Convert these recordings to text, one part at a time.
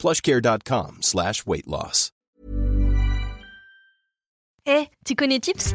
plushcare.com slash weight loss. Eh, tu connais Tips?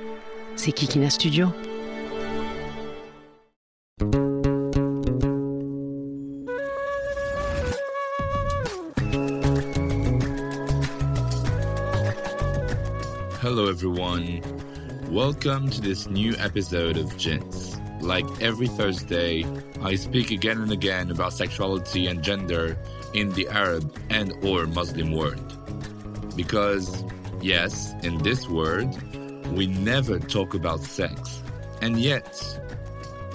C'est Kikina Studio. Hello, everyone. Welcome to this new episode of Jins. Like every Thursday, I speak again and again about sexuality and gender in the Arab and or Muslim world. Because yes, in this world, we never talk about sex. And yet,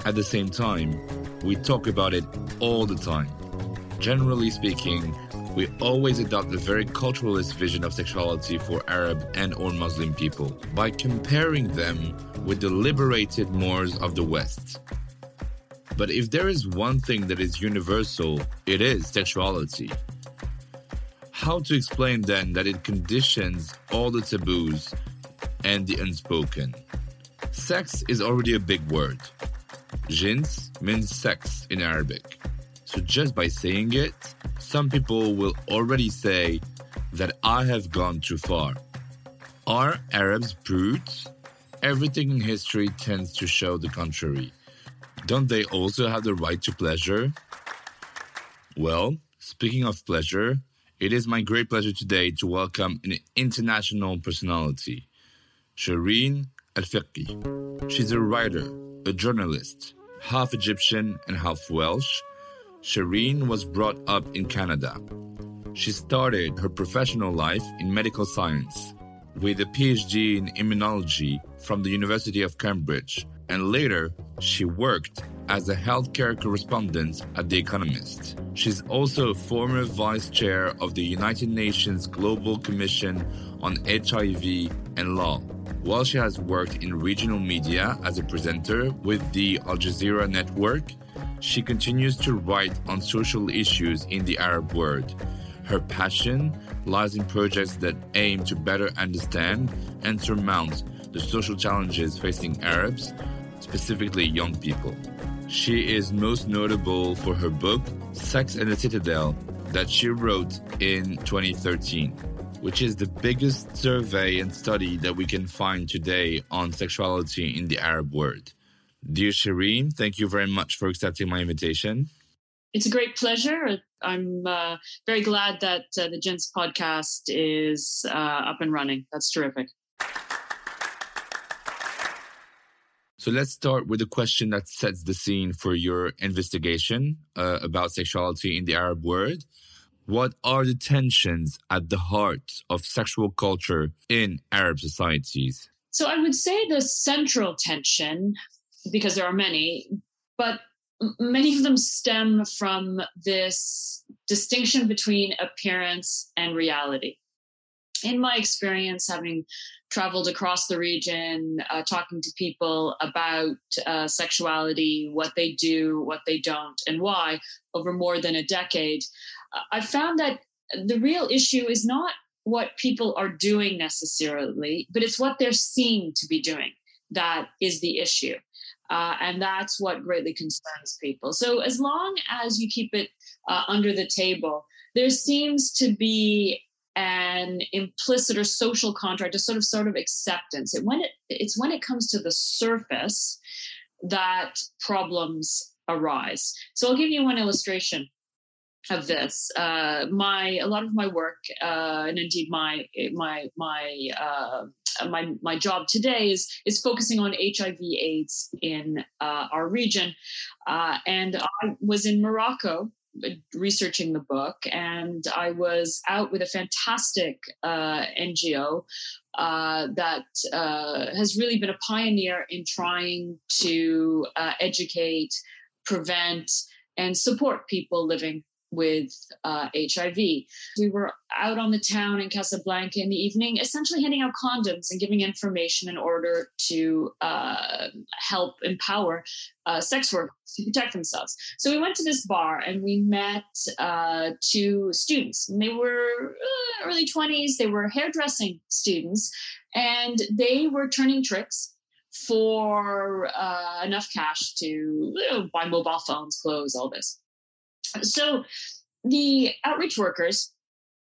at the same time, we talk about it all the time. Generally speaking, we always adopt a very culturalist vision of sexuality for Arab and or Muslim people by comparing them with the liberated Moors of the West. But if there is one thing that is universal, it is sexuality. How to explain then that it conditions all the taboos and the unspoken? Sex is already a big word. Jins means sex in Arabic. So just by saying it, some people will already say that I have gone too far. Are Arabs brutes? Everything in history tends to show the contrary. Don't they also have the right to pleasure? Well, speaking of pleasure, it is my great pleasure today to welcome an international personality, Shereen El Feki. She's a writer, a journalist, half Egyptian and half Welsh. Shereen was brought up in Canada. She started her professional life in medical science with a PhD in immunology from the University of Cambridge, and later she worked as a healthcare correspondent at The Economist. She's also a former vice chair of the United Nations Global Commission on HIV and Law. While she has worked in regional media as a presenter with the Al Jazeera network, she continues to write on social issues in the Arab world. Her passion lies in projects that aim to better understand and surmount the social challenges facing Arabs, specifically young people. She is most notable for her book, Sex and the Citadel, that she wrote in 2013, which is the biggest survey and study that we can find today on sexuality in the Arab world. Dear Shereen, thank you very much for accepting my invitation. It's a great pleasure. I'm uh, very glad that uh, the Jins podcast is uh, up and running. That's terrific. So let's start with a question that sets the scene for your investigation uh, about sexuality in the Arab world. What are the tensions at the heart of sexual culture in Arab societies? So I would say the central tension, because there are many, but many of them stem from this distinction between appearance and reality. In my experience, having traveled across the region, uh, talking to people about uh, sexuality, what they do, what they don't, and why over more than a decade, I found that the real issue is not what people are doing necessarily, but it's what they're seen to be doing that is the issue. Uh, and that's what greatly concerns people. So, as long as you keep it uh, under the table, there seems to be an implicit or social contract, a sort of sort of acceptance. And when it it's when it comes to the surface that problems arise. So I'll give you one illustration. Of this. Uh, my a lot of my work, uh, and indeed my my my uh, my my job today is is focusing on HIV/AIDS in uh, our region, uh, and I was in Morocco researching the book, and I was out with a fantastic uh, NGO uh, that uh, has really been a pioneer in trying to uh, educate, prevent, and support people living with uh, HIV. We were out on the town in Casablanca in the evening, essentially handing out condoms and giving information in order to uh, help empower uh, sex workers to protect themselves. So we went to this bar and we met uh, two students. And they were uh, early 20s, they were hairdressing students, and they were turning tricks for uh, enough cash to you know, buy mobile phones, clothes, all this. So the outreach workers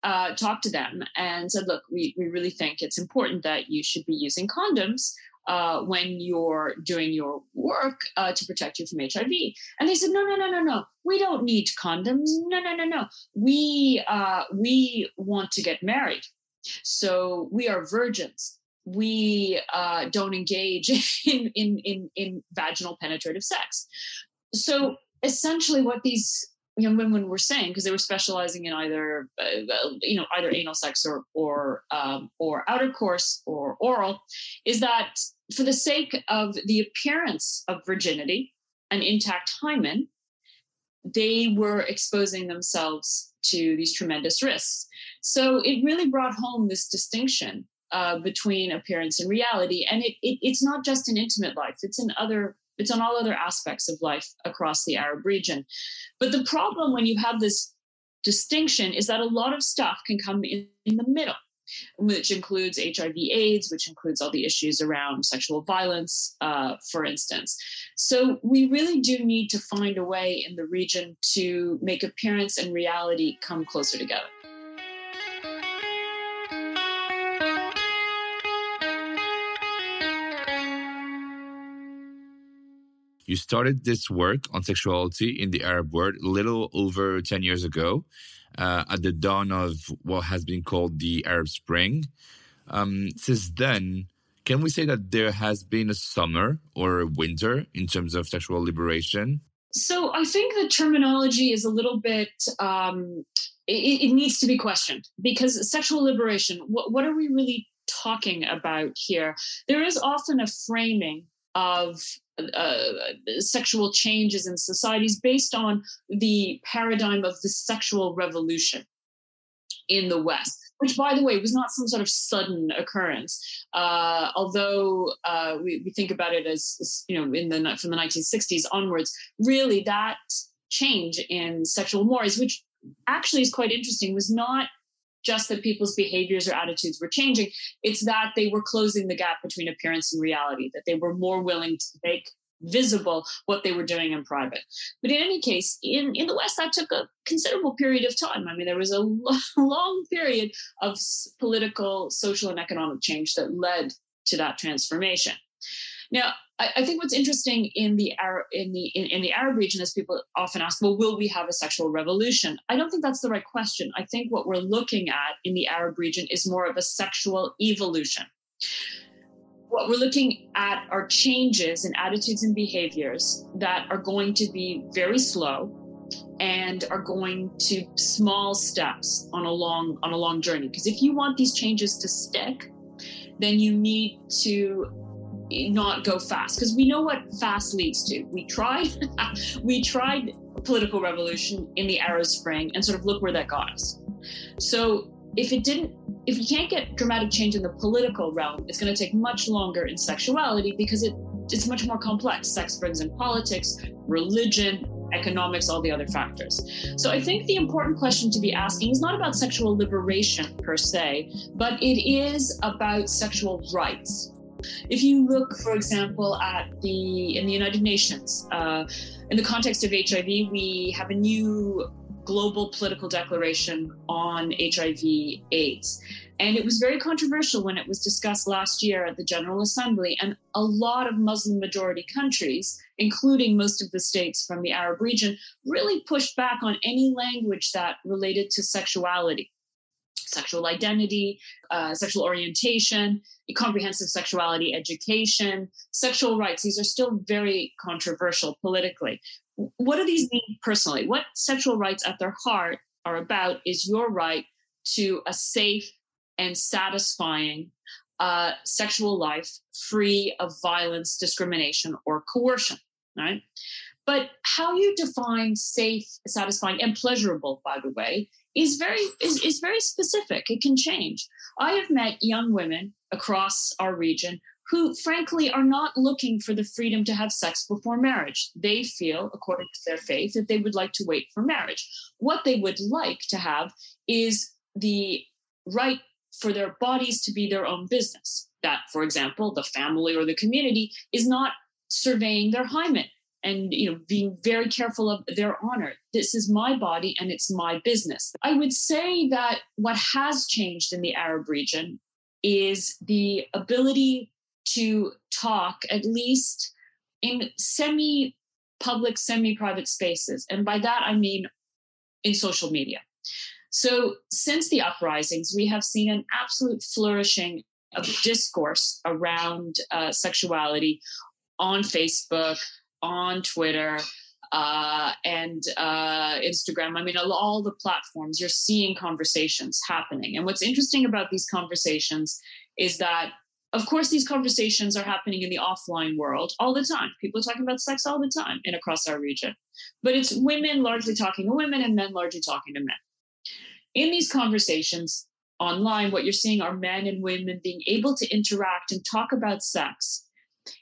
uh, talked to them and said, look, we, we really think it's important that you should be using condoms uh, when you're doing your work uh, to protect you from HIV. And they said, no, no, no, no, no. We don't need condoms. No, no, no, no. We uh, we want to get married, so we are virgins. We uh, don't engage in, in in in vaginal penetrative sex. So essentially, what these young women were saying because they were specializing in either uh, uh, you know either anal sex or or um, or outer course or oral is that for the sake of the appearance of virginity and intact hymen they were exposing themselves to these tremendous risks. So it really brought home this distinction uh, between appearance and reality and it, it, it's not just in intimate life it's in other it's on all other aspects of life across the Arab region. But the problem when you have this distinction is that a lot of stuff can come in, in the middle, which includes HIV AIDS, which includes all the issues around sexual violence, uh, for instance. So we really do need to find a way in the region to make appearance and reality come closer together. You started this work on sexuality in the Arab world a little over 10 years ago uh, at the dawn of what has been called the Arab Spring. Um, since then, can we say that there has been a summer or a winter in terms of sexual liberation? So I think the terminology is a little bit, um, it, it, needs to be questioned because sexual liberation, what, what are we really talking about here? There is often a framing of uh, sexual changes in societies based on the paradigm of the sexual revolution in the West, which, by the way, was not some sort of sudden occurrence. Uh, although uh, we, we, think about it as, as, you know, in the from the 1960s onwards, really that change in sexual mores, which actually is quite interesting, was not just that people's behaviors or attitudes were changing. It's that they were closing the gap between appearance and reality, that they were more willing to make visible what they were doing in private. But in any case, in, in the West, that took a considerable period of time. I mean, there was a long period of political, social, and economic change that led to that transformation. Now, I, I think what's interesting in the Arab in the in, in the Arab region is people often ask, well, will we have a sexual revolution? I don't think that's the right question. I think what we're looking at in the Arab region is more of a sexual evolution. What we're looking at are changes in attitudes and behaviors that are going to be very slow and are going to small steps on a long on a long journey because if you want these changes to stick then you need to not go fast because we know what fast leads to. We tried, we tried political revolution in the Arab Spring, and sort of look where that got us. So if it didn't, if you can't get dramatic change in the political realm, it's going to take much longer in sexuality because it it's much more complex. Sex brings in politics, religion, economics, all the other factors. So I think the important question to be asking is not about sexual liberation per se, but it is about sexual rights if you look, for example, at the in the United Nations, uh, in the context of HIV, we have a new global political declaration on HIV AIDS. And it was very controversial when it was discussed last year at the General Assembly. And a lot of Muslim majority countries, including most of the states from the Arab region, really pushed back on any language that related to sexuality, sexual identity, uh, sexual orientation, comprehensive sexuality education, sexual rights. These are still very controversial politically. What do these mean personally? What sexual rights at their heart are about is your right to a safe and satisfying uh, sexual life free of violence, discrimination, or coercion, right? But how you define safe, satisfying, and pleasurable, by the way, is very is, is very specific. It can change. I have met young women across our region who frankly are not looking for the freedom to have sex before marriage. They feel, according to their faith, that they would like to wait for marriage. What they would like to have is the right for their bodies to be their own business. That, for example, the family or the community is not surveying their hymen and you know being very careful of their honor. This is my body and it's my business. I would say that what has changed in the arab region is the ability to talk at least in semi public semi private spaces. And by that i mean in social media. So, since the uprisings, we have seen an absolute flourishing of discourse around uh, sexuality on Facebook, on Twitter, uh, and uh, Instagram. I mean, all the platforms, you're seeing conversations happening. And what's interesting about these conversations is that, of course, these conversations are happening in the offline world all the time. People are talking about sex all the time and across our region. But it's women largely talking to women and men largely talking to men in these conversations online, what you're seeing are men and women being able to interact and talk about sex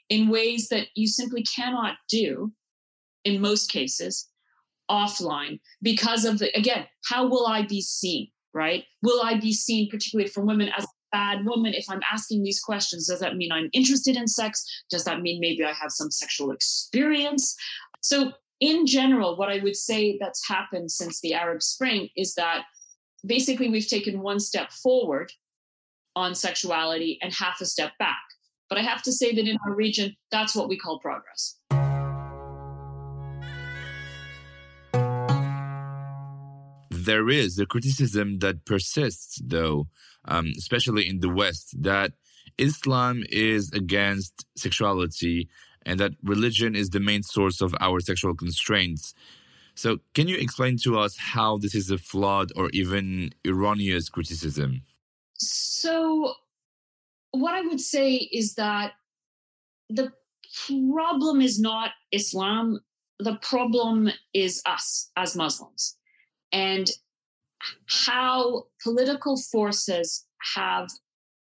in ways that you simply cannot do in most cases offline because of the, again, how will I be seen, right? Will I be seen, particularly from women, as a bad woman if I'm asking these questions? Does that mean I'm interested in sex? Does that mean maybe I have some sexual experience? So, in general, what I would say that's happened since the Arab Spring is that basically we've taken one step forward on sexuality and half a step back. But I have to say that in our region, that's what we call progress. There is a criticism that persists, though, um, especially in the West, that Islam is against sexuality and that religion is the main source of our sexual constraints. So, can you explain to us how this is a flawed or even erroneous criticism? So, what I would say is that the problem is not Islam, the problem is us as Muslims. And how political forces have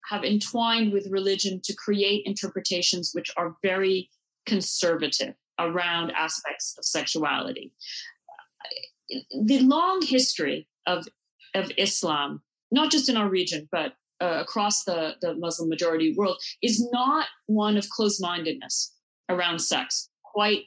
have entwined with religion to create interpretations which are very conservative around aspects of sexuality. The long history of of Islam, not just in our region, but uh, across the, the Muslim majority world, is not one of closed mindedness around sex. Quite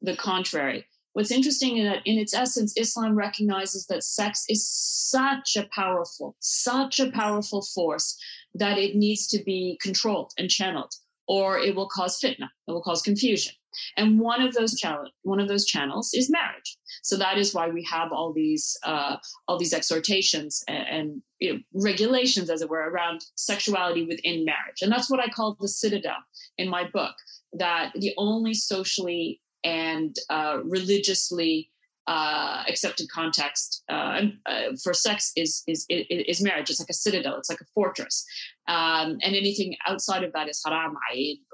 the contrary. What's interesting is that in its essence, Islam recognizes that sex is such a powerful, such a powerful force that it needs to be controlled and channeled, or it will cause fitna, it will cause confusion. And one of those channel, one of those channels is marriage. So that is why we have all these uh, all these exhortations and, and you know, regulations, as it were, around sexuality within marriage. And that's what I call the citadel in my book. That the only socially and uh, religiously uh, accepted context uh, uh, for sex is, is is marriage. It's like a citadel. It's like a fortress, um, and anything outside of that is haram,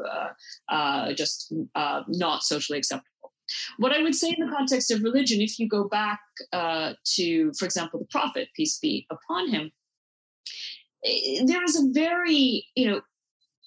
uh, uh, just not socially acceptable. What I would say in the context of religion, if you go back to, for example, the Prophet, peace be upon him, eh, there is a very you know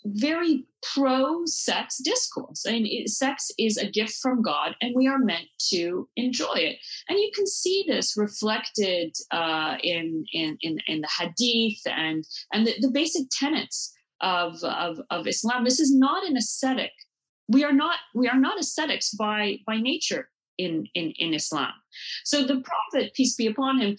very pro sex discourse. I mean, sex is a gift from God, and we are meant to enjoy it. And you can see this reflected uh, in, in, in in the Hadith and and the, the basic tenets of, of of Islam. This is not an ascetic. We are not we are not ascetics by by nature in, in, in Islam. So the Prophet, peace be upon him,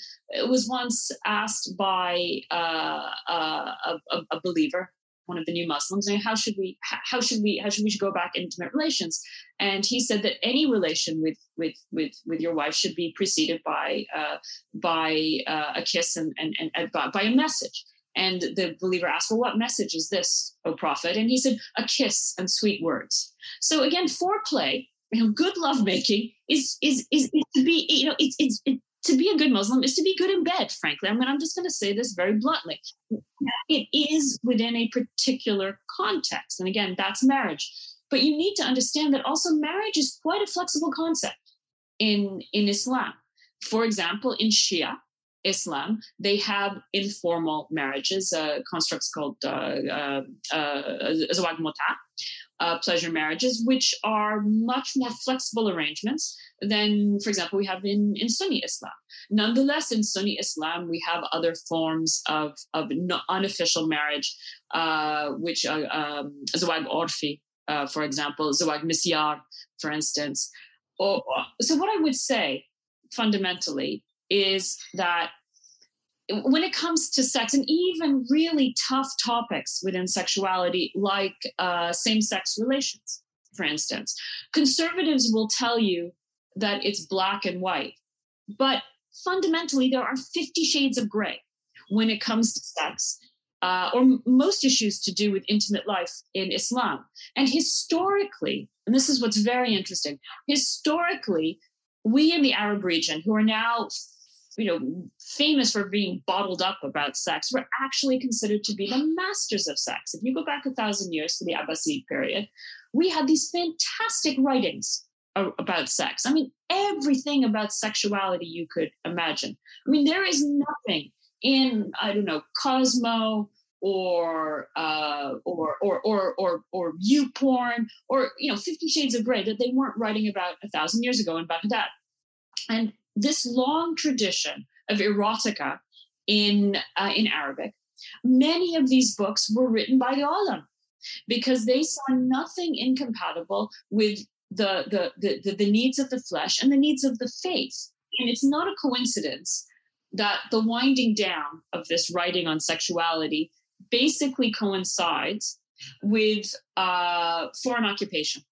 was once asked by uh, uh, a, a believer, one of the new Muslims, and how should we how should we how should we go about intimate relations? And he said that any relation with with with with your wife should be preceded by uh, by uh, a kiss and and, and by, by a message. And the believer asked, Well, what message is this, O Prophet? And he said, A kiss and sweet words. So again, foreplay, you know, good lovemaking is is is, is to be, you know, it's it's it, to be a good Muslim is to be good in bed, frankly. I mean, I'm just going to say this very bluntly. It is within a particular context. And again, that's marriage. But you need to understand that also marriage is quite a flexible concept in, in Islam. For example, in Shia, Islam, they have informal marriages, uh, constructs called uh, uh, uh zawaj muta, uh, pleasure marriages, which are much more flexible arrangements than, for example, we have in, in Sunni Islam. Nonetheless, in Sunni Islam, we have other forms of, of unofficial marriage, which are um, zawaj orfi, for example, zawaj misyar, for instance. Or, so, what I would say fundamentally is that when it comes to sex and even really tough topics within sexuality, like uh, same sex relations, for instance, conservatives will tell you that it's black and white. But fundamentally, there are 50 shades of gray when it comes to sex. Uh, or m- most issues to do with intimate life in Islam. And historically, and this is what's very interesting, historically, we in the Arab region who are now you know famous for being bottled up about sex were actually considered to be the masters of sex. If you go back a thousand years to the abbasid period we had these fantastic writings about sex. I mean everything about sexuality you could imagine. I mean there is nothing in i don't know cosmo or uh, or or or or or YouPorn or you know Fifty Shades of Grey that they weren't writing about a thousand years ago in Baghdad, and this long tradition of erotica in uh, in Arabic. Many of these books were written by the because they saw nothing incompatible with the, the, the, the needs of the flesh and the needs of the faith. And it's not a coincidence that the winding down of this writing on sexuality basically coincides with uh, foreign occupation,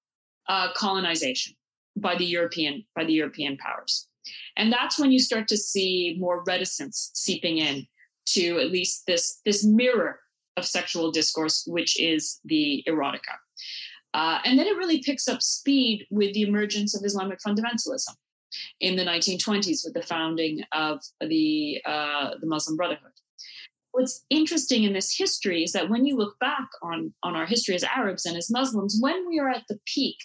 uh, colonization by the European by the European powers. And that's when you start to see more reticence seeping in to at least this, this mirror of sexual discourse, which is the erotica. Uh, and then it really picks up speed with the emergence of Islamic fundamentalism in the 1920s with the founding of the, uh, the Muslim Brotherhood. What's interesting in this history is that when you look back on, on our history as Arabs and as Muslims, when we are at the peak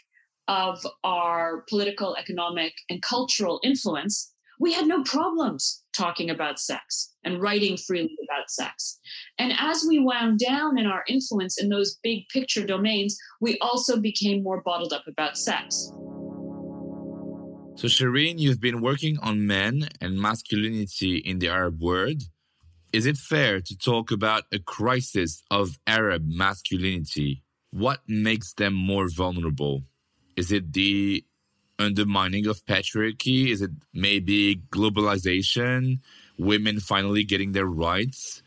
of our political, economic, and cultural influence, we had no problems talking about sex and writing freely about sex. And as we wound down in our influence in those big picture domains, we also became more bottled up about sex. So, Shereen, you've been working on men and masculinity in the Arab world. Is it fair to talk about a crisis of Arab masculinity? What makes them more vulnerable? Is it the undermining of patriarchy? Is it maybe globalization? Women finally getting their rights?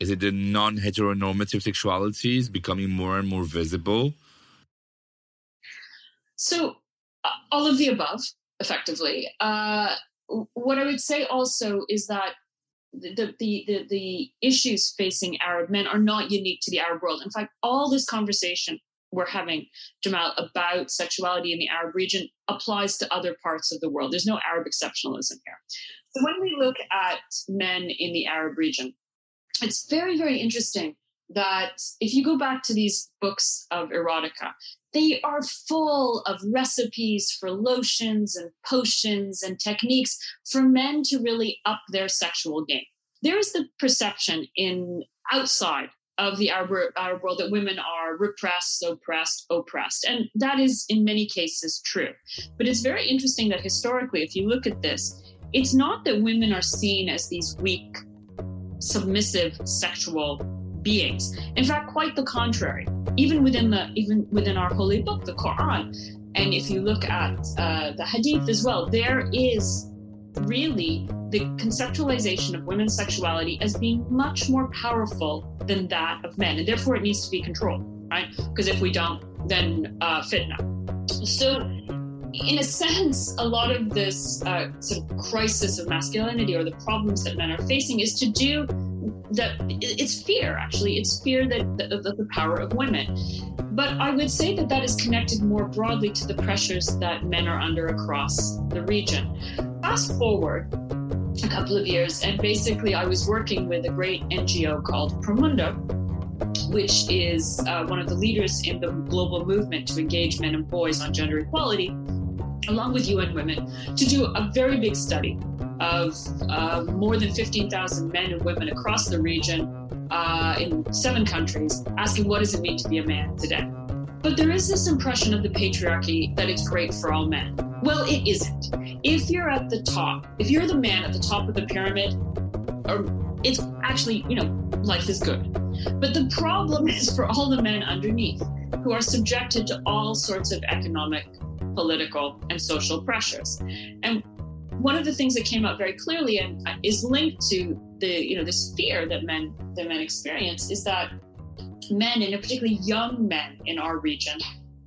Is it the non heteronormative sexualities becoming more and more visible? So, uh, all of the above, effectively. Uh, what I would say also is that the, the, the, the issues facing Arab men are not unique to the Arab world. In fact, all this conversation we're having, Jamal, about sexuality in the Arab region applies to other parts of the world. There's no Arab exceptionalism here. So when we look at men in the Arab region, it's very, very interesting that if you go back to these books of erotica, they are full of recipes for lotions and potions and techniques for men to really up their sexual game. There is the perception in outside of the Arab, Arab world that women are repressed, oppressed, oppressed. And that is in many cases true. But it's very interesting that historically, if you look at this, it's not that women are seen as these weak, submissive sexual beings. In fact, quite the contrary. Even within the even within our holy book, the Quran, And if you look at uh, the Hadith as well, there is really the conceptualization of women's sexuality as being much more powerful than that of men, and therefore it needs to be controlled, right? Because if we don't, then uh, fitna. So, in a sense, a lot of this uh, sort of crisis of masculinity or the problems that men are facing is to do that it's fear actually it's fear that of the power of women but i would say that that is connected more broadly to the pressures that men are under across the region fast forward a couple of years and basically i was working with a great ngo called Promundo which is uh, one of the leaders in the global movement to engage men and boys on gender equality along with un women to do a very big study of uh, more than 15,000 men and women across the region uh, in seven countries asking what does it mean to be a man today. But there is this impression of the patriarchy that it's great for all men. Well, it isn't. If you're at the top, if you're the man at the top of the pyramid, it's actually, you know, life is good. But the problem is for all the men underneath who are subjected to all sorts of economic, political, and social pressures. And one of the things that came out very clearly and is linked to the you know this fear that men that men experience is that men and particularly young men in our region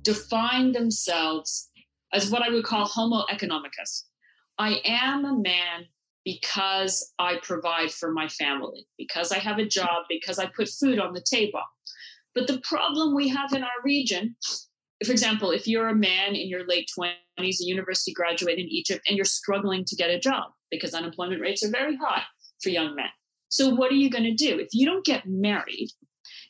define themselves as what I would call homo economicus. I am a man because I provide for my family, because I have a job, because I put food on the table. But the problem we have in our region, for example, if you're a man in your late 20s, a university graduate in Egypt, and you're struggling to get a job because unemployment rates are very high for young men. So, what are you going to do? If you don't get married,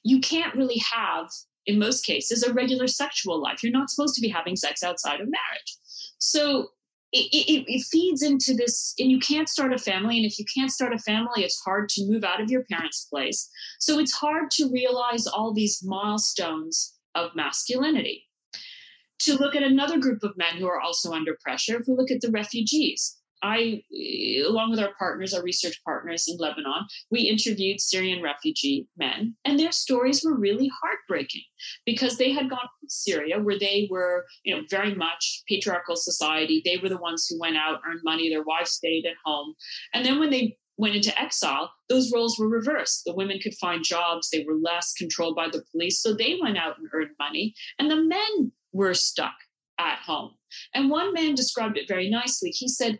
you can't really have, in most cases, a regular sexual life. You're not supposed to be having sex outside of marriage. So, it, it, it, feeds into this, and you can't start a family. And if you can't start a family, it's hard to move out of your parents' place. So it's hard to realize all these milestones of masculinity to look at another group of men who are also under pressure. If we look at the refugees, I, along with our partners, our research partners in Lebanon, we interviewed Syrian refugee men, and their stories were really heartbreaking because they had gone from Syria, where they were, you know, very much patriarchal society. They were the ones who went out, earned money, their wives stayed at home. And then when they went into exile, those roles were reversed. The women could find jobs, they were less controlled by the police, so they went out and earned money. And the men were stuck at home. And one man described it very nicely. He said,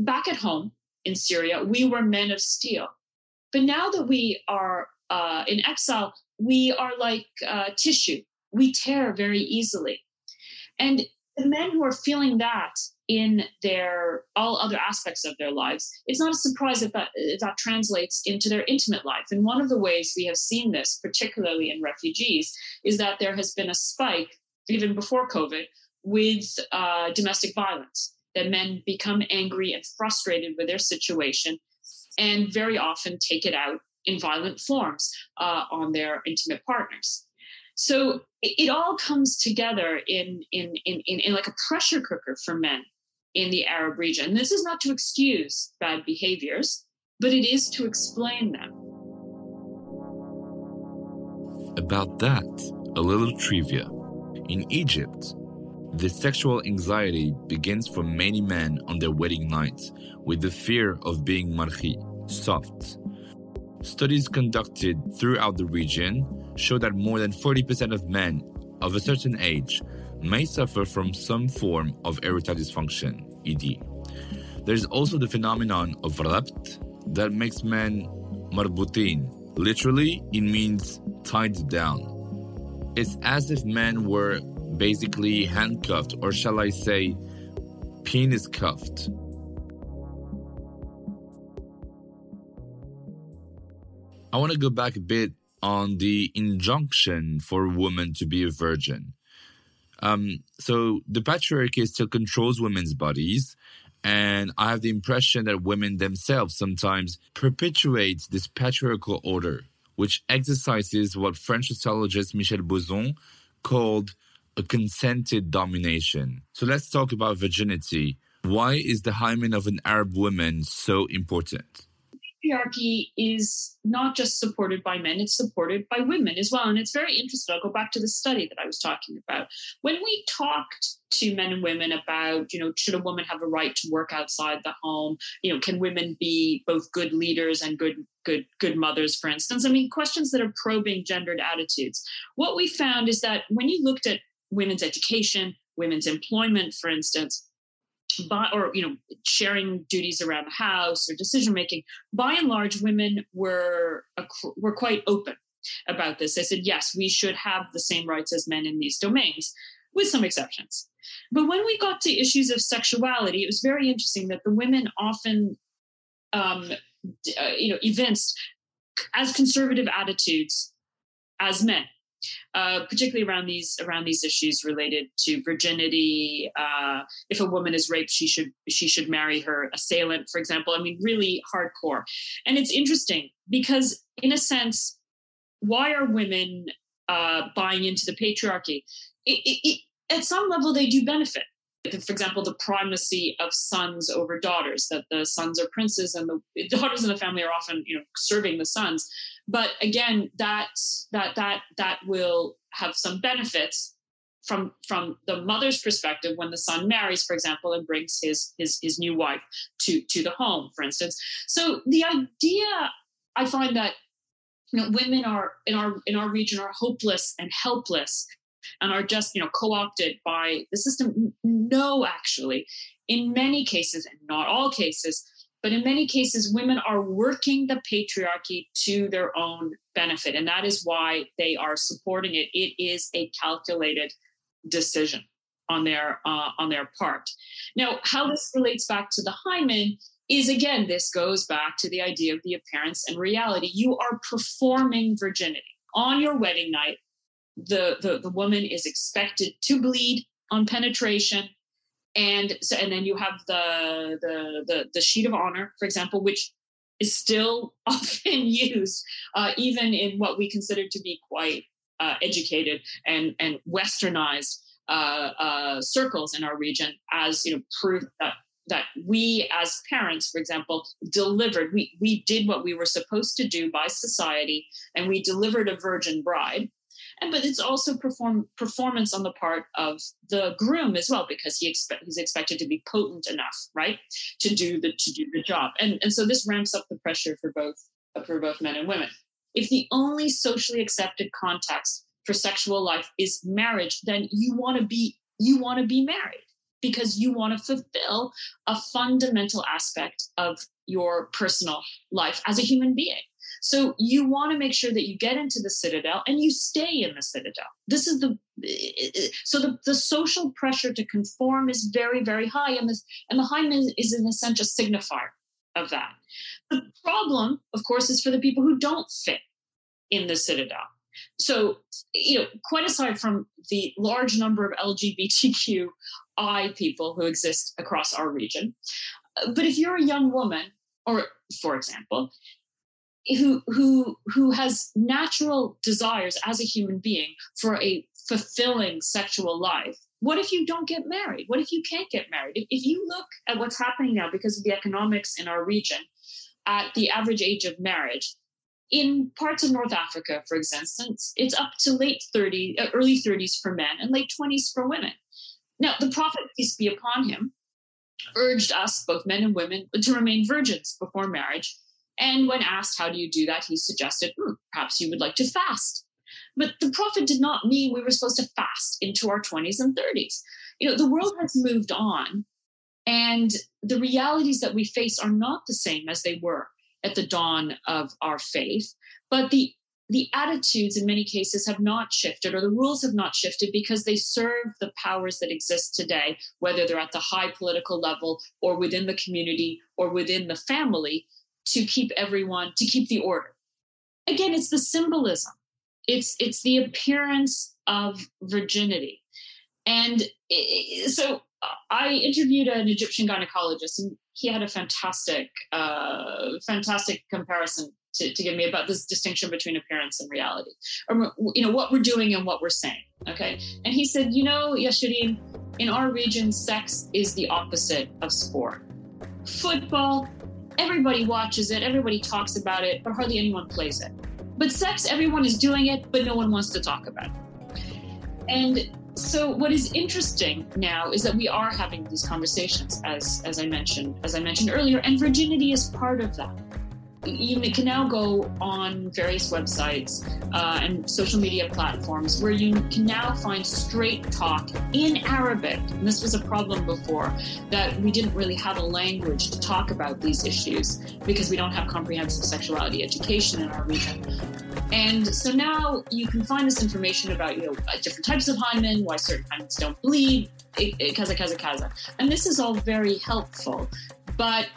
Back at home in Syria, we were men of steel. But now that we are uh, in exile, we are like uh, tissue. We tear very easily. And the men who are feeling that in their all other aspects of their lives, it's not a surprise that that, that translates into their intimate life. And one of the ways we have seen this, particularly in refugees, is that there has been a spike even before COVID, with uh, domestic violence, that men become angry and frustrated with their situation and very often take it out in violent forms uh, on their intimate partners. So it, all comes together in, in, in, in, in like a pressure cooker for men in the Arab region. This is not to excuse bad behaviors, but it is to explain them. About that, a little trivia. In Egypt, the sexual anxiety begins for many men on their wedding night with the fear of being marhi, soft. Studies conducted throughout the region show that more than 40% of men of a certain age may suffer from some form of erectile dysfunction, ED. There's also the phenomenon of rabt that makes men marbutin. Literally, it means tied down. It's as if men were basically handcuffed, or shall I say, penis cuffed. I want to go back a bit on the injunction for a woman to be a virgin. Um, so the patriarchy still controls women's bodies, and I have the impression that women themselves sometimes perpetuate this patriarchal order which exercises what French sociologist Michel Bozon called a consented domination. So let's talk about virginity. Why is the hymen of an Arab woman so important? patriarchy is not just supported by men, it's supported by women as well. And it's very interesting. I'll go back to the study that I was talking about. When we talked to men and women about, you know, should a woman have a right to work outside the home? You know, can women be both good leaders and good good good mothers, for instance? I mean, questions that are probing gendered attitudes. What we found is that when you looked at women's education, women's employment, for instance, by, or you know sharing duties around the house or decision making by and large women were were quite open about this. They said yes we should have the same rights as men in these domains with some exceptions. But when we got to issues of sexuality it was very interesting that the women often um, uh, you know evinced as conservative attitudes as men uh, particularly around these around these issues related to virginity. Uh, if a woman is raped, she should she should marry her assailant, for example. I mean, really hardcore. And it's interesting because, in a sense, why are women uh, buying into the patriarchy? It, it, it, at some level, they do benefit for example, the primacy of sons over daughters, that the sons are princes and the daughters in the family are often, you know, serving the sons. But again, that that that that will have some benefits from from the mother's perspective when the son marries, for example, and brings his his his new wife to to the home, for instance. So the idea, I find that you know, women are in our in our region are hopeless and helpless and are just you know co-opted by the system no actually in many cases and not all cases but in many cases women are working the patriarchy to their own benefit and that is why they are supporting it. It is a calculated decision on their uh, on their part. Now how this relates back to the hymen is again this goes back to the idea of the appearance and reality. You are performing virginity. On your wedding night the, the, the woman is expected to bleed on penetration. And so, and then you have the, the, the, the sheet of honor, for example, which is still often used, uh, even in what we consider to be quite uh, educated and, and westernized uh, uh, circles in our region as you know proof that that we as parents for example delivered we we did what we were supposed to do by society and we delivered a virgin bride and but it's also perform performance on the part of the groom as well because he expect he's expected to be potent enough right to do the to do the job. And and so this ramps up the pressure for both for both men and women. If the only socially accepted context for sexual life is marriage then you want to be you want to be married because you want to fulfill a fundamental aspect of your personal life as a human being so you want to make sure that you get into the citadel and you stay in the citadel. This is the so the, the social pressure to conform is very very high, and this and the hymen is in a sense a signifier of that. The problem, of course, is for the people who don't fit in the citadel. So, you know, quite aside from the large number of LGBTQI people who exist across our region, uh, but if you're a young woman, or for example, who who who has natural desires as a human being for a fulfilling sexual life. What if you don't get married? What if you can't get married? If, if you look at what's happening now because of the economics in our region at the average age of marriage in parts of north africa for instance it's up to late 30 uh, early 30s for men and late 20s for women. Now the prophet peace be upon him urged us both men and women to remain virgins before marriage and when asked, how do you do that? He suggested, hmm, perhaps you would like to fast. But the prophet did not mean we were supposed to fast into our 20s and 30s. You know, the world has moved on, and the realities that we face are not the same as they were at the dawn of our faith. But the the attitudes in many cases have not shifted or the rules have not shifted because they serve the powers that exist today, whether they're at the high political level or within the community or within the family to keep everyone to keep the order. Again it's the symbolism. It's it's the appearance of virginity. And so i interviewed an egyptian gynecologist and he had a fantastic uh, fantastic comparison to, to give me about this distinction between appearance and reality. Or you know what we're doing and what we're saying okay? And he said you know Yashirin, in our region sex is the opposite of sport. Football everybody watches it, everybody talks about it, but hardly anyone plays it. But sex, everyone is doing it, but no one wants to talk about it. And so what is interesting now is that we are having these conversations as as I mentioned as I mentioned earlier and virginity is part of that you can now go on various websites uh, and social media platforms where you can now find straight talk in Arabic. And this was a problem before that we didn't really have a language to talk about these issues because we don't have comprehensive sexuality education in our region. And so now you can find this information about you know different types of hymen, why certain hymens don't bleed, kaza kaza kaza, and this is all very helpful. But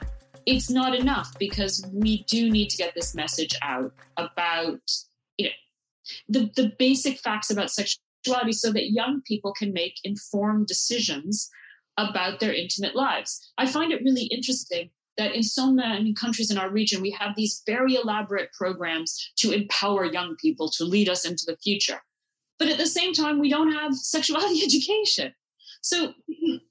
it's not enough because we do need to get this message out about you know the, the basic facts about sexuality so that young people can make informed decisions about their intimate lives. I find it really interesting that in so many countries in our region, we have these very elaborate programs to empower young people to lead us into the future. But at the same time, we don't have sexuality education. So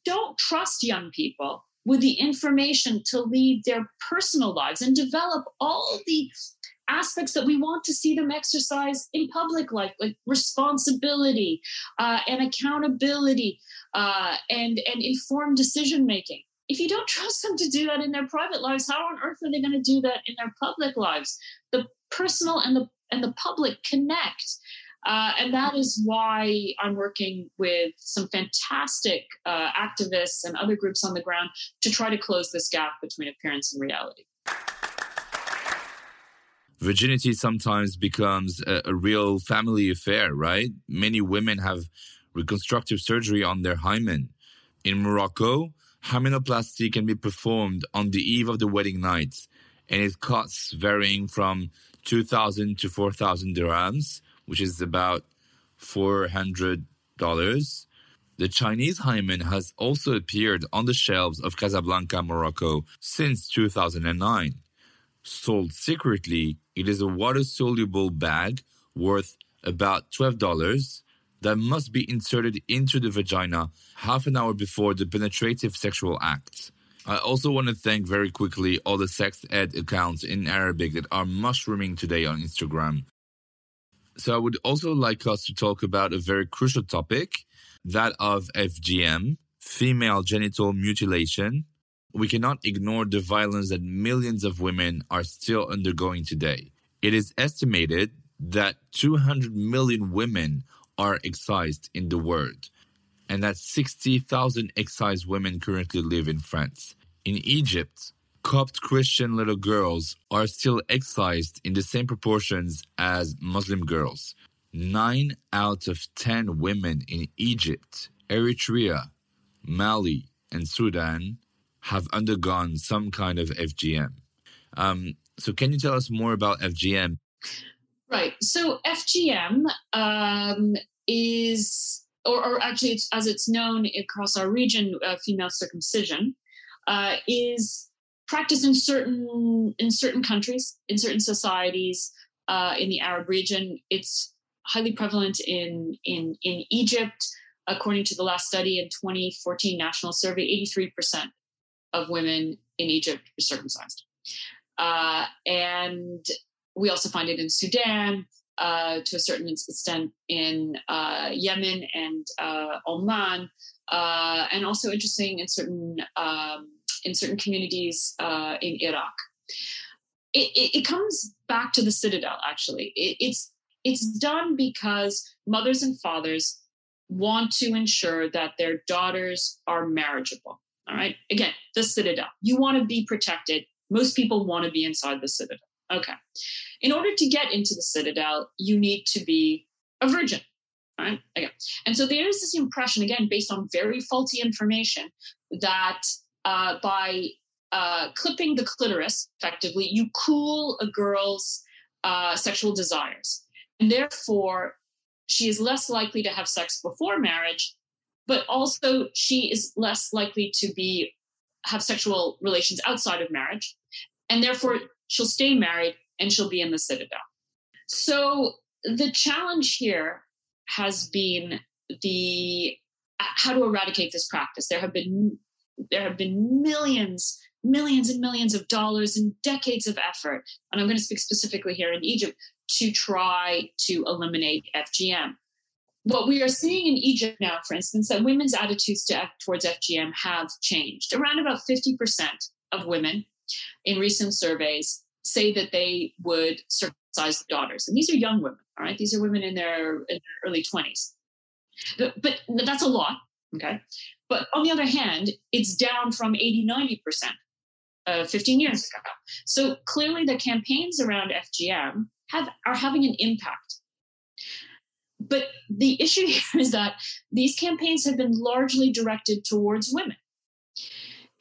don't trust young people with the information to lead their personal lives and develop all the aspects that we want to see them exercise in public life, like responsibility uh, and accountability uh, and, and informed decision making. If you don't trust them to do that in their private lives, how on earth are they going to do that in their public lives? The personal and the and the public connect. Uh, and that is why I'm working with some fantastic uh, activists and other groups on the ground to try to close this gap between appearance and reality. Virginity sometimes becomes a, a real family affair, right? Many women have reconstructive surgery on their hymen. In Morocco, hymenoplasty can be performed on the eve of the wedding night, and it costs varying from 2,000 to 4,000 dirhams which is about $400. The Chinese hymen has also appeared on the shelves of Casablanca, Morocco since 2009. Sold secretly, it is a water soluble bag worth about $12 that must be inserted into the vagina half an hour before the penetrative sexual act. I also want to thank very quickly all the sex ed accounts in Arabic that are mushrooming today on Instagram. So I would also like us to talk about a very crucial topic, that of FGM, female genital mutilation. We cannot ignore the violence that millions of women are still undergoing today. It is estimated that 200 million women are excised in the world, and that 60,000 excised women currently live in France. In Egypt, Copt Christian little girls are still excised in the same proportions as Muslim girls. Nine out of ten women in Egypt, Eritrea, Mali, and Sudan have undergone some kind of FGM. Um, so, can you tell us more about FGM? Right. So, FGM um, is, or, or, actually, it's, as it's known across our region, uh, female circumcision, uh, is practiced in certain in certain countries, in certain societies uh, in the Arab region. It's highly prevalent in in in Egypt. According to the last study in 2014 national survey, 83% of women in Egypt are circumcised. Uh, and we also find it in Sudan, uh, to a certain extent in uh, Yemen and uh, Oman, uh, and also interesting in certain um, in certain communities uh, in Iraq. It, it, it, comes back to the citadel. Actually, it, it's it's done because mothers and fathers want to ensure that their daughters are marriageable. All right. Again, the citadel. You want to be protected. Most people want to be inside the citadel. Okay. In order to get into the citadel, you need to be a virgin. Right. Okay. And so there is this impression, again, based on very faulty information, that uh, by uh, clipping the clitoris, effectively, you cool a girl's uh, sexual desires. And therefore, she is less likely to have sex before marriage, but also she is less likely to be have sexual relations outside of marriage. And therefore, she'll stay married and she'll be in the citadel. So the challenge here has been the how to eradicate this practice. There have been there have been millions millions and millions of dollars and decades of effort, and I'm going to speak specifically here in Egypt, to try to eliminate FGM. What we are seeing in Egypt now, for instance, that women's attitudes to, towards FGM have changed. Around about 50% of women in recent surveys say that they would circumcise daughters. And these are young women, all right? These are women in their, in their early 20s. But, but that's a lot, okay? But on the other hand, it's down from 80, 90% uh, 15 years ago. So clearly the campaigns around FGM have, are having an impact. But the issue here is that these campaigns have been largely directed towards women.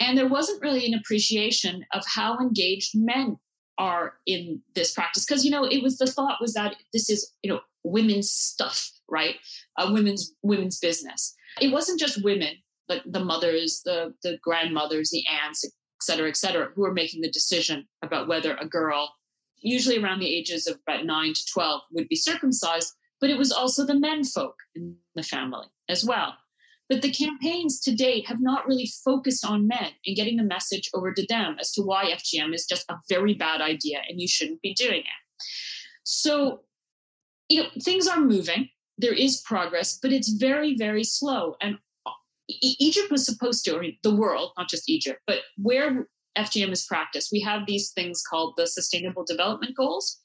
And there wasn't really an appreciation of how engaged men are in this practice because you know it was the thought was that this is you know women's stuff right uh, women's women's business it wasn't just women like the mothers the the grandmothers the aunts et cetera et cetera who are making the decision about whether a girl usually around the ages of about 9 to 12 would be circumcised but it was also the men folk in the family as well but the campaigns to date have not really focused on men and getting the message over to them as to why FGM is just a very bad idea and you shouldn't be doing it. So, you know, things are moving. There is progress, but it's very, very slow. And Egypt was supposed to, or the world, not just Egypt, but where FGM is practiced, we have these things called the Sustainable Development Goals.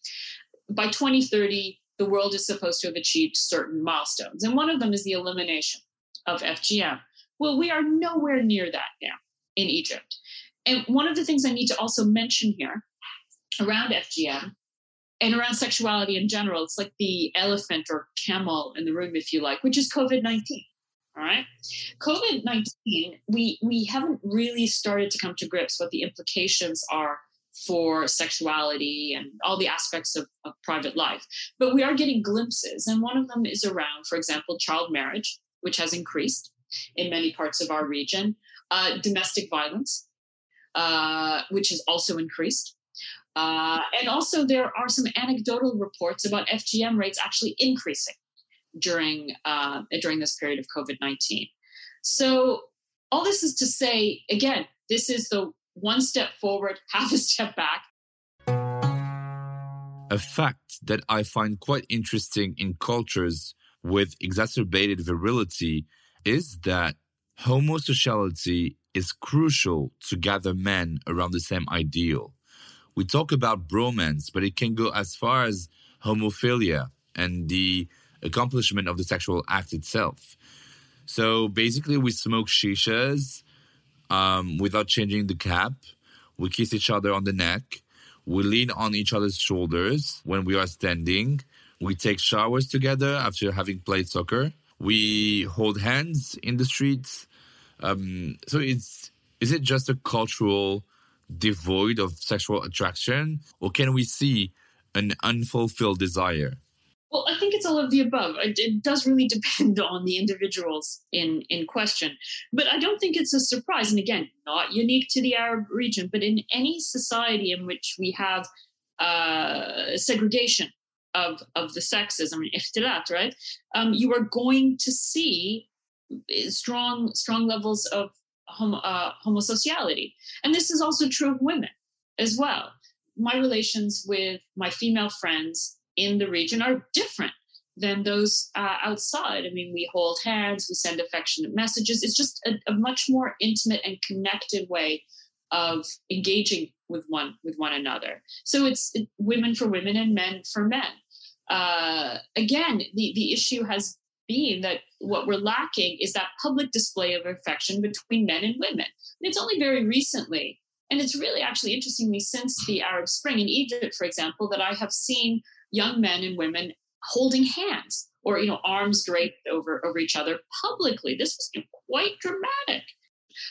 By 2030, the world is supposed to have achieved certain milestones. And one of them is the elimination of FGM. Well, we are nowhere near that now in Egypt. And one of the things I need to also mention here around FGM and around sexuality in general, it's like the elephant or camel in the room, if you like, which is COVID 19. All right. COVID 19, we, we haven't really started to come to grips what the implications are for sexuality and all the aspects of, of private life. But we are getting glimpses. And one of them is around, for example, child marriage which has increased in many parts of our region, uh, domestic violence, uh, which has also increased. Uh, and also, there are some anecdotal reports about FGM rates actually increasing during uh, during this period of COVID nineteen. So, all this is to say, again, this is the one step forward, half a step back. A fact that I find quite interesting in cultures with exacerbated virility is that homosexuality is crucial to gather men around the same ideal. We talk about bromance, but it can go as far as homophilia and the accomplishment of the sexual act itself. So basically, we smoke shishas um, without changing the cap. We kiss each other on the neck. We lean on each other's shoulders when we are standing. We take showers together after having played soccer. We hold hands in the streets. Um, so it's is it just a cultural devoid of sexual attraction, or can we see an unfulfilled desire? Well, I think it's all of the above. It, it, does really depend on the individuals in, in question. But I don't think it's a surprise. And again, not unique to the Arab region, but in any society in which we have uh, segregation of of the sexes, I mean, iftilat, right? Um, you are going to see strong strong levels of homo, uh, homosociality, and this is also true of women as well. My relations with my female friends in the region are different than those uh, outside. I mean, we hold hands, we send affectionate messages. It's just a, a much more intimate and connected way of engaging with one with one another. So it's women for women and men for men uh, again, the, the issue has been that what we're lacking is that public display of affection between men and women. And it's only very recently, and it's really actually interesting me since the Arab Spring in Egypt, for example, that I have seen young men and women holding hands or you know arms draped over over each other publicly. This was quite dramatic.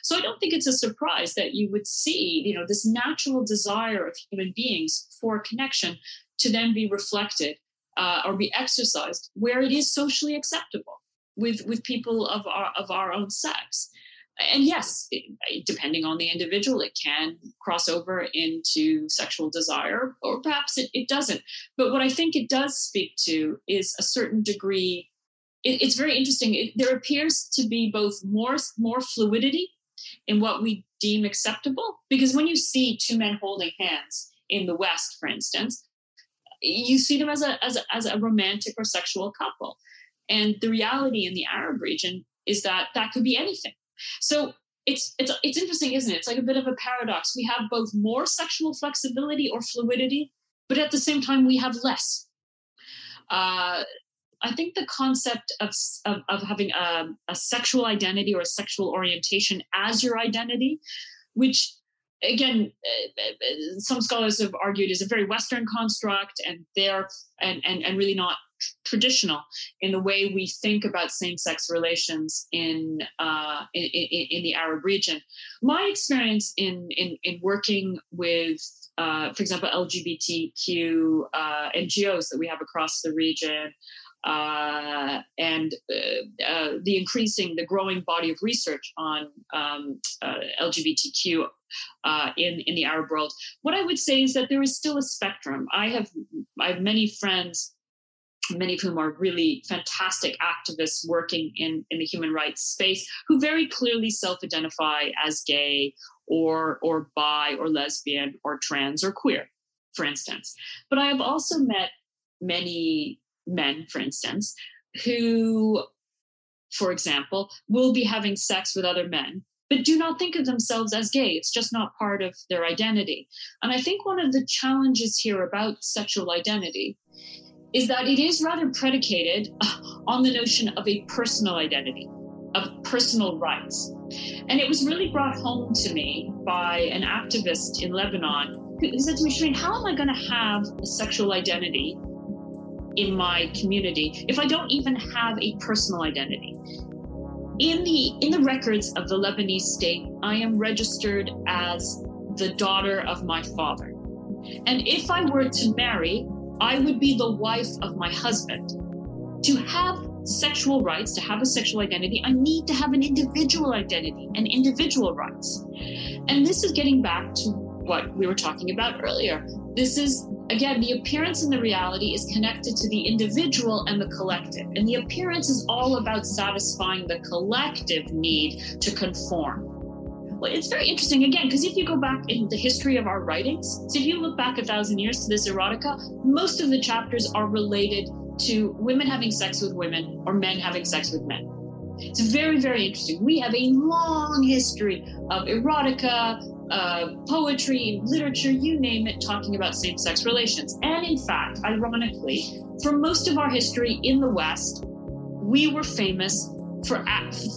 So I don't think it's a surprise that you would see, you know, this natural desire of human beings for connection to then be reflected uh, or be exercised where it is socially acceptable with with people of our of our own sex and yes depending on the individual it can cross over into sexual desire or perhaps it, it doesn't but what i think it does speak to is a certain degree it, it's very interesting there appears to be both more more fluidity in what we deem acceptable because when you see two men holding hands in the West, for instance, you see them as a, as a, as a romantic or sexual couple. And the reality in the Arab region is that that could be anything. So it's it's it's interesting, isn't it? It's like a bit of a paradox. We have both more sexual flexibility or fluidity, but at the same time we have less. Uh, I think the concept of of, of having a, a sexual identity or a sexual orientation as your identity, which again, uh, uh, some scholars have argued is a very Western construct, and they're and and and really not traditional in the way we think about same-sex relations in, uh, in, in, in the Arab region. My experience in in, in working with, uh, for example, LGBTQ uh, NGOs that we have across the region. Uh, and uh, uh, the increasing, the growing body of research on um, LGBTQ in in the Arab world. What I would say is that there is still a spectrum. I have I have many friends many of whom are really fantastic activists working in, in the human rights space, who very clearly self-identify as gay or or bi or lesbian or trans or queer, for instance. But I have also met many men, for instance, who, for example, will be having sex with other men but do not think of themselves as gay. It's just not part of their identity. And I think one of the challenges here about sexual identity is that it is rather predicated uh, on the notion of a personal identity, of personal rights. And it was really brought home to me by an activist in Lebanon who said to me, Shereen, how am I going to have a sexual identity in my community if I don't even have a personal identity? In the in the records of the Lebanese state, I am registered as the daughter of my father. And if I were to marry, I would be the wife of my husband. To have sexual rights, to have a sexual identity, I need to have an individual identity and individual rights. And this is getting back to what we were talking about earlier. This is, again, the appearance and the reality is connected to the individual and the collective. And the appearance is all about satisfying the collective need to conform. It's very interesting again because if you go back in the history of our writings, so if you look back a thousand years to this erotica, most of the chapters are related to women having sex with women or men having sex with men. It's very, very interesting. We have a long history of erotica, uh, poetry, literature, you name it, talking about same sex relations. And in fact, ironically, for most of our history in the West, we were famous for,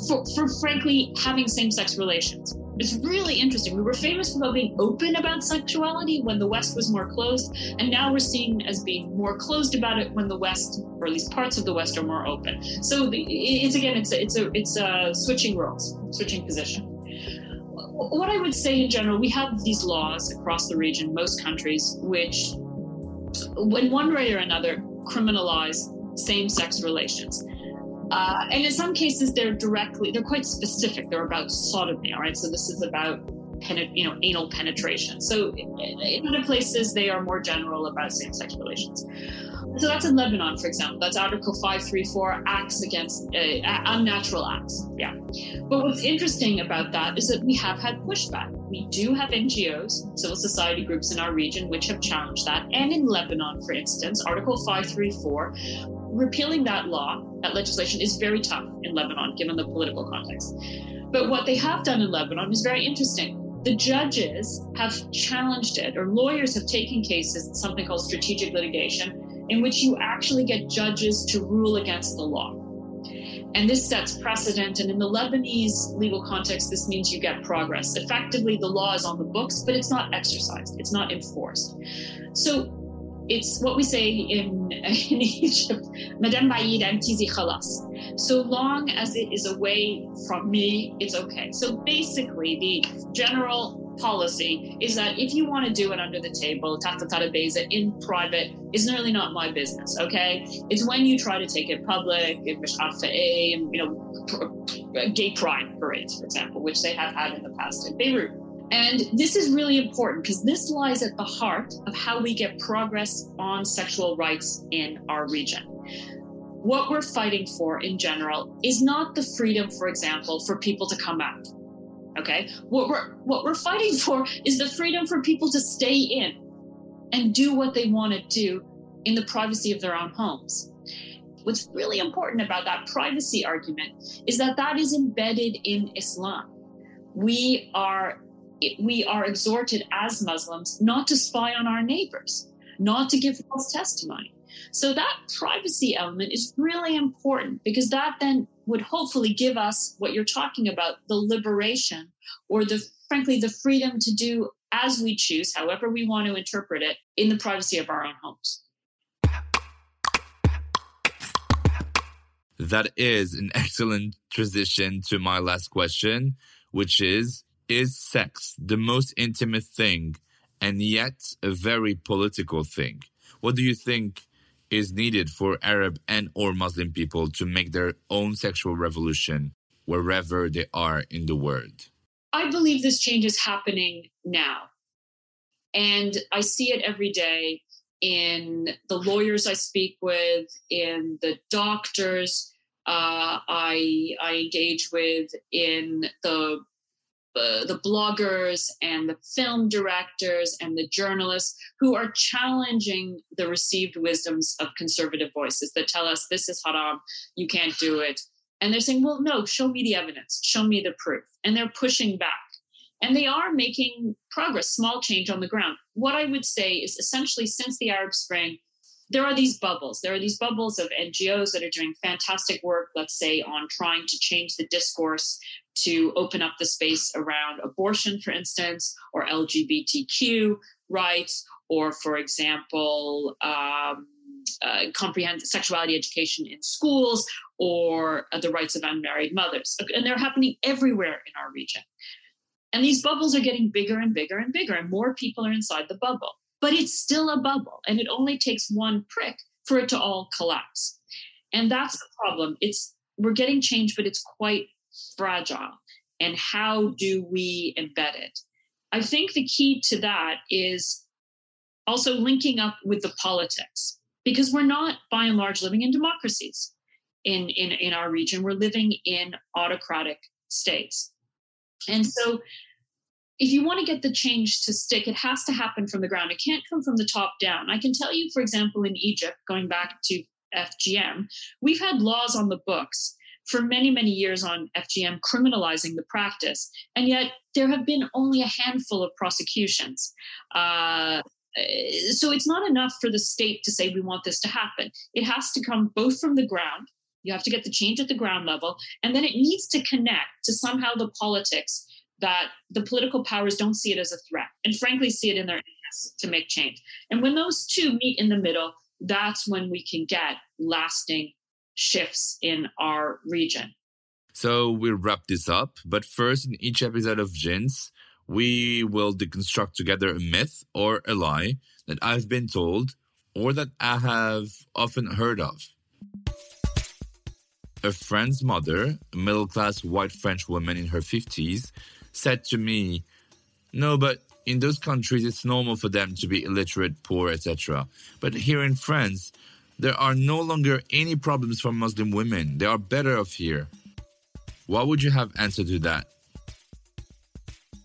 for, for frankly having same sex relations. It's really interesting. We were famous for being open about sexuality when the West was more closed, and now we're seen as being more closed about it when the West, or at least parts of the West, are more open. So it's again, it's a, it's a it's a switching roles, switching position. What I would say in general, we have these laws across the region, most countries, which, in one way or another, criminalize same-sex relations. Uh, and in some cases, they're directly, they're quite specific. They're about sodomy, all right? So this is about, you know, anal penetration. So in other places, they are more general about same-sex relations. So that's in Lebanon, for example. That's Article 534, acts against uh, unnatural acts. Yeah. But what's interesting about that is that we have had pushback. We do have NGOs, civil society groups in our region, which have challenged that. And in Lebanon, for instance, Article 534 repealing that law, that legislation, is very tough in Lebanon, given the political context. But what they have done in Lebanon is very interesting. The judges have challenged it, or lawyers have taken cases, something called strategic litigation, in which you actually get judges to rule against the law. And this sets precedent. And in the Lebanese legal context, this means you get progress. Effectively, the law is on the books, but it's not exercised, it's not enforced. So it's what we say in, in Egypt, Madame Baïd antizi khalas. So long as it is away from me, it's okay. So basically, the general policy is that if you want to do it under the table, tata beza in private, is really not my business. Okay, it's when you try to take it public, in you know, gay pride parades, for example, which they have had in the past in Beirut. And this is really important because this lies at the heart of how we get progress on sexual rights in our region. What we're fighting for in general is not the freedom, for example, for people to come out. Okay. What we're what we're fighting for is the freedom for people to stay in and do what they want to do in the privacy of their own homes. What's really important about that privacy argument is that that is embedded in Islam. We are we are exhorted as Muslims not to spy on our neighbors, not to give false testimony. So that privacy element is really important because that then would hopefully give us what you're talking about the liberation or the frankly the freedom to do as we choose however we want to interpret it in the privacy of our own homes that is an excellent transition to my last question which is is sex the most intimate thing and yet a very political thing what do you think is needed for Arab and or Muslim people to make their own sexual revolution wherever they are in the world? I believe this change is happening now. And I see it every day in the lawyers I speak with, in the doctors uh, I, I engage with, in the the bloggers and the film directors and the journalists who are challenging the received wisdoms of conservative voices that tell us this is haram, you can't do it. And they're saying, well, no, show me the evidence, show me the proof. And they're pushing back. And they are making progress, small change on the ground. What I would say is essentially since the Arab Spring, there are these bubbles. There are these bubbles of NGOs that are doing fantastic work, let's say, on trying to change the discourse to open up the space around abortion, for instance, or LGBTQ rights, or, for example, um, uh, comprehensive sexuality education in schools, or uh, the rights of unmarried mothers. And they're happening everywhere in our region. And these bubbles are getting bigger and bigger and bigger, and more people are inside the bubble. But it's still a bubble, and it only takes one prick for it to all collapse. And that's the problem. It's we're getting change, but it's quite fragile and how do we embed it? I think the key to that is also linking up with the politics because we're not by and large living in democracies in, in, in our region. We're living in autocratic states. And so if you want to get the change to stick, it has to happen from the ground. It can't come from the top down. I can tell you, for example, in Egypt, going back to FGM, we've had laws on the books for many, many years on FGM criminalizing the practice. And yet there have been only a handful of prosecutions. Uh, so it's not enough for the state to say we want this to happen. It has to come both from the ground. You have to get the change at the ground level, and then it needs to connect to somehow the politics that the political powers don't see it as a threat and frankly see it in their interest to make change. And when those two meet in the middle, that's when we can get lasting shifts in our region. So we'll wrap this up. But first, in each episode of Jins, we will deconstruct together a myth or a lie that I've been told or that I have often heard of. A friend's mother, a middle class white French woman in her 50s, said to me, No, but in those countries it's normal for them to be illiterate, poor, etc. But here in France, there are no longer any problems for Muslim women. They are better off here. What would you have answered to that?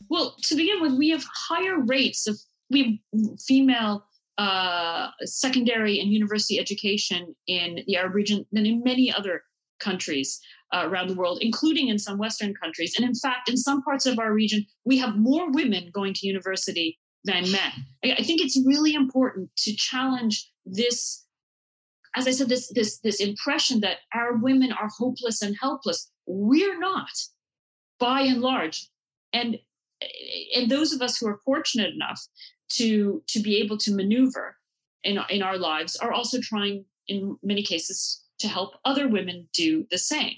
Well, to begin with, we have higher rates of we female uh, secondary and university education in the Arab region than in many other countries uh, around the world, including in some Western countries. And in fact, in some parts of our region, we have more women going to university than men. I think it's really important to challenge this as I said, this this this impression that our women are hopeless and helpless. We're not, by and large, and and those of us who are fortunate enough to to be able to maneuver in in our lives are also trying, in many cases, to help other women do the same.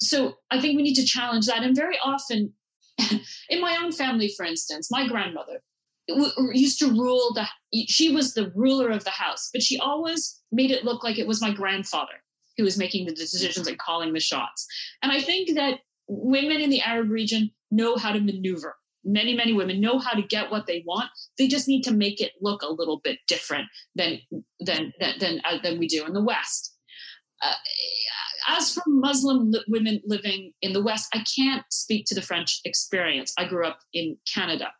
So I think we need to challenge that, and very often. in my own family, for instance, my grandmother, used to rule the she was the ruler of the house but she always made it look like it was my grandfather who was making the decisions and calling the shots and i think that women in the arab region know how to maneuver many many women know how to get what they want they just need to make it look a little bit different than than than than, uh, than we do in the west uh, as for Muslim li- women living in the West, I can't speak to the French experience. I grew up in Canada.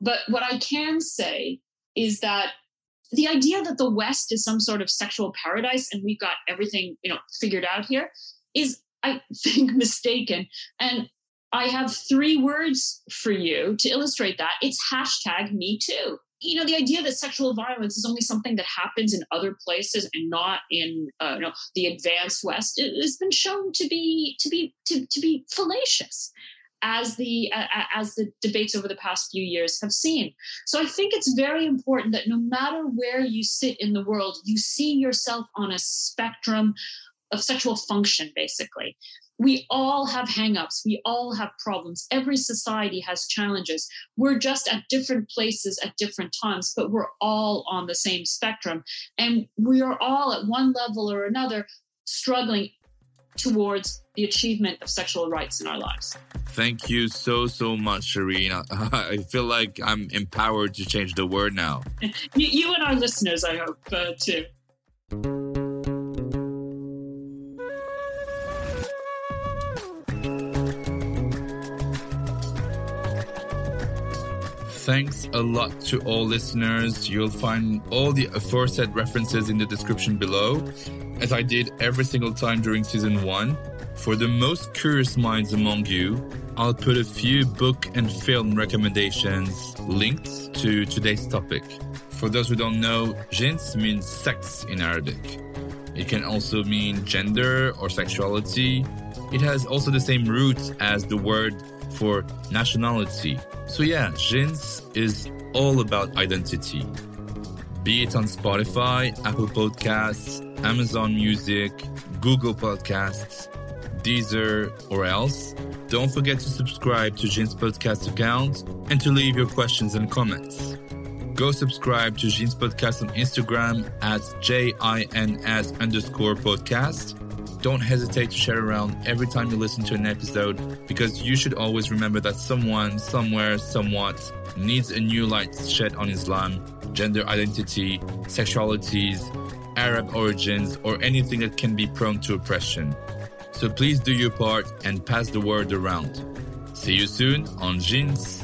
But what I can say is that the idea that the West is some sort of sexual paradise and we've got everything, you know, figured out here is, I think, mistaken. And I have three words for you to illustrate that. It's hashtag me too you know the idea that sexual violence is only something that happens in other places and not in uh, you know the advanced west has been shown to be to be to, to be fallacious as the uh, as the debates over the past few years have seen. So i think it's very important that no matter where you sit in the world you see yourself on a spectrum of sexual function basically we all have hangups. We all have problems. Every society has challenges. We're just at different places at different times, but we're all on the same spectrum. And we are all at one level or another struggling towards the achievement of sexual rights in our lives. Thank you so, so much, Shereen. I feel like I'm empowered to change the word now. you, you, and our listeners, I hope, uh, too. Thanks a lot to all listeners. You'll find all the aforesaid references in the description below, as I did every single time during season one. For the most curious minds among you, I'll put a few book and film recommendations linked to today's topic. For those who don't know, jins means sex in Arabic. It can also mean gender or sexuality. It has also the same roots as the word for nationality. So, yeah, Jins is all about identity. Be it on Spotify, Apple Podcasts, Amazon Music, Google Podcasts, Deezer, or else. Don't forget to subscribe to Jins podcast account and to leave your questions and comments. Go subscribe to Jins podcast on Instagram at J-I-N-S underscore podcast don't hesitate to share around every time you listen to an episode because you should always remember that someone, somewhere, somewhat needs a new light shed on Islam, gender identity, sexualities, Arab origins, or anything that can be prone to oppression. So please do your part and pass the word around. See you soon on Jins.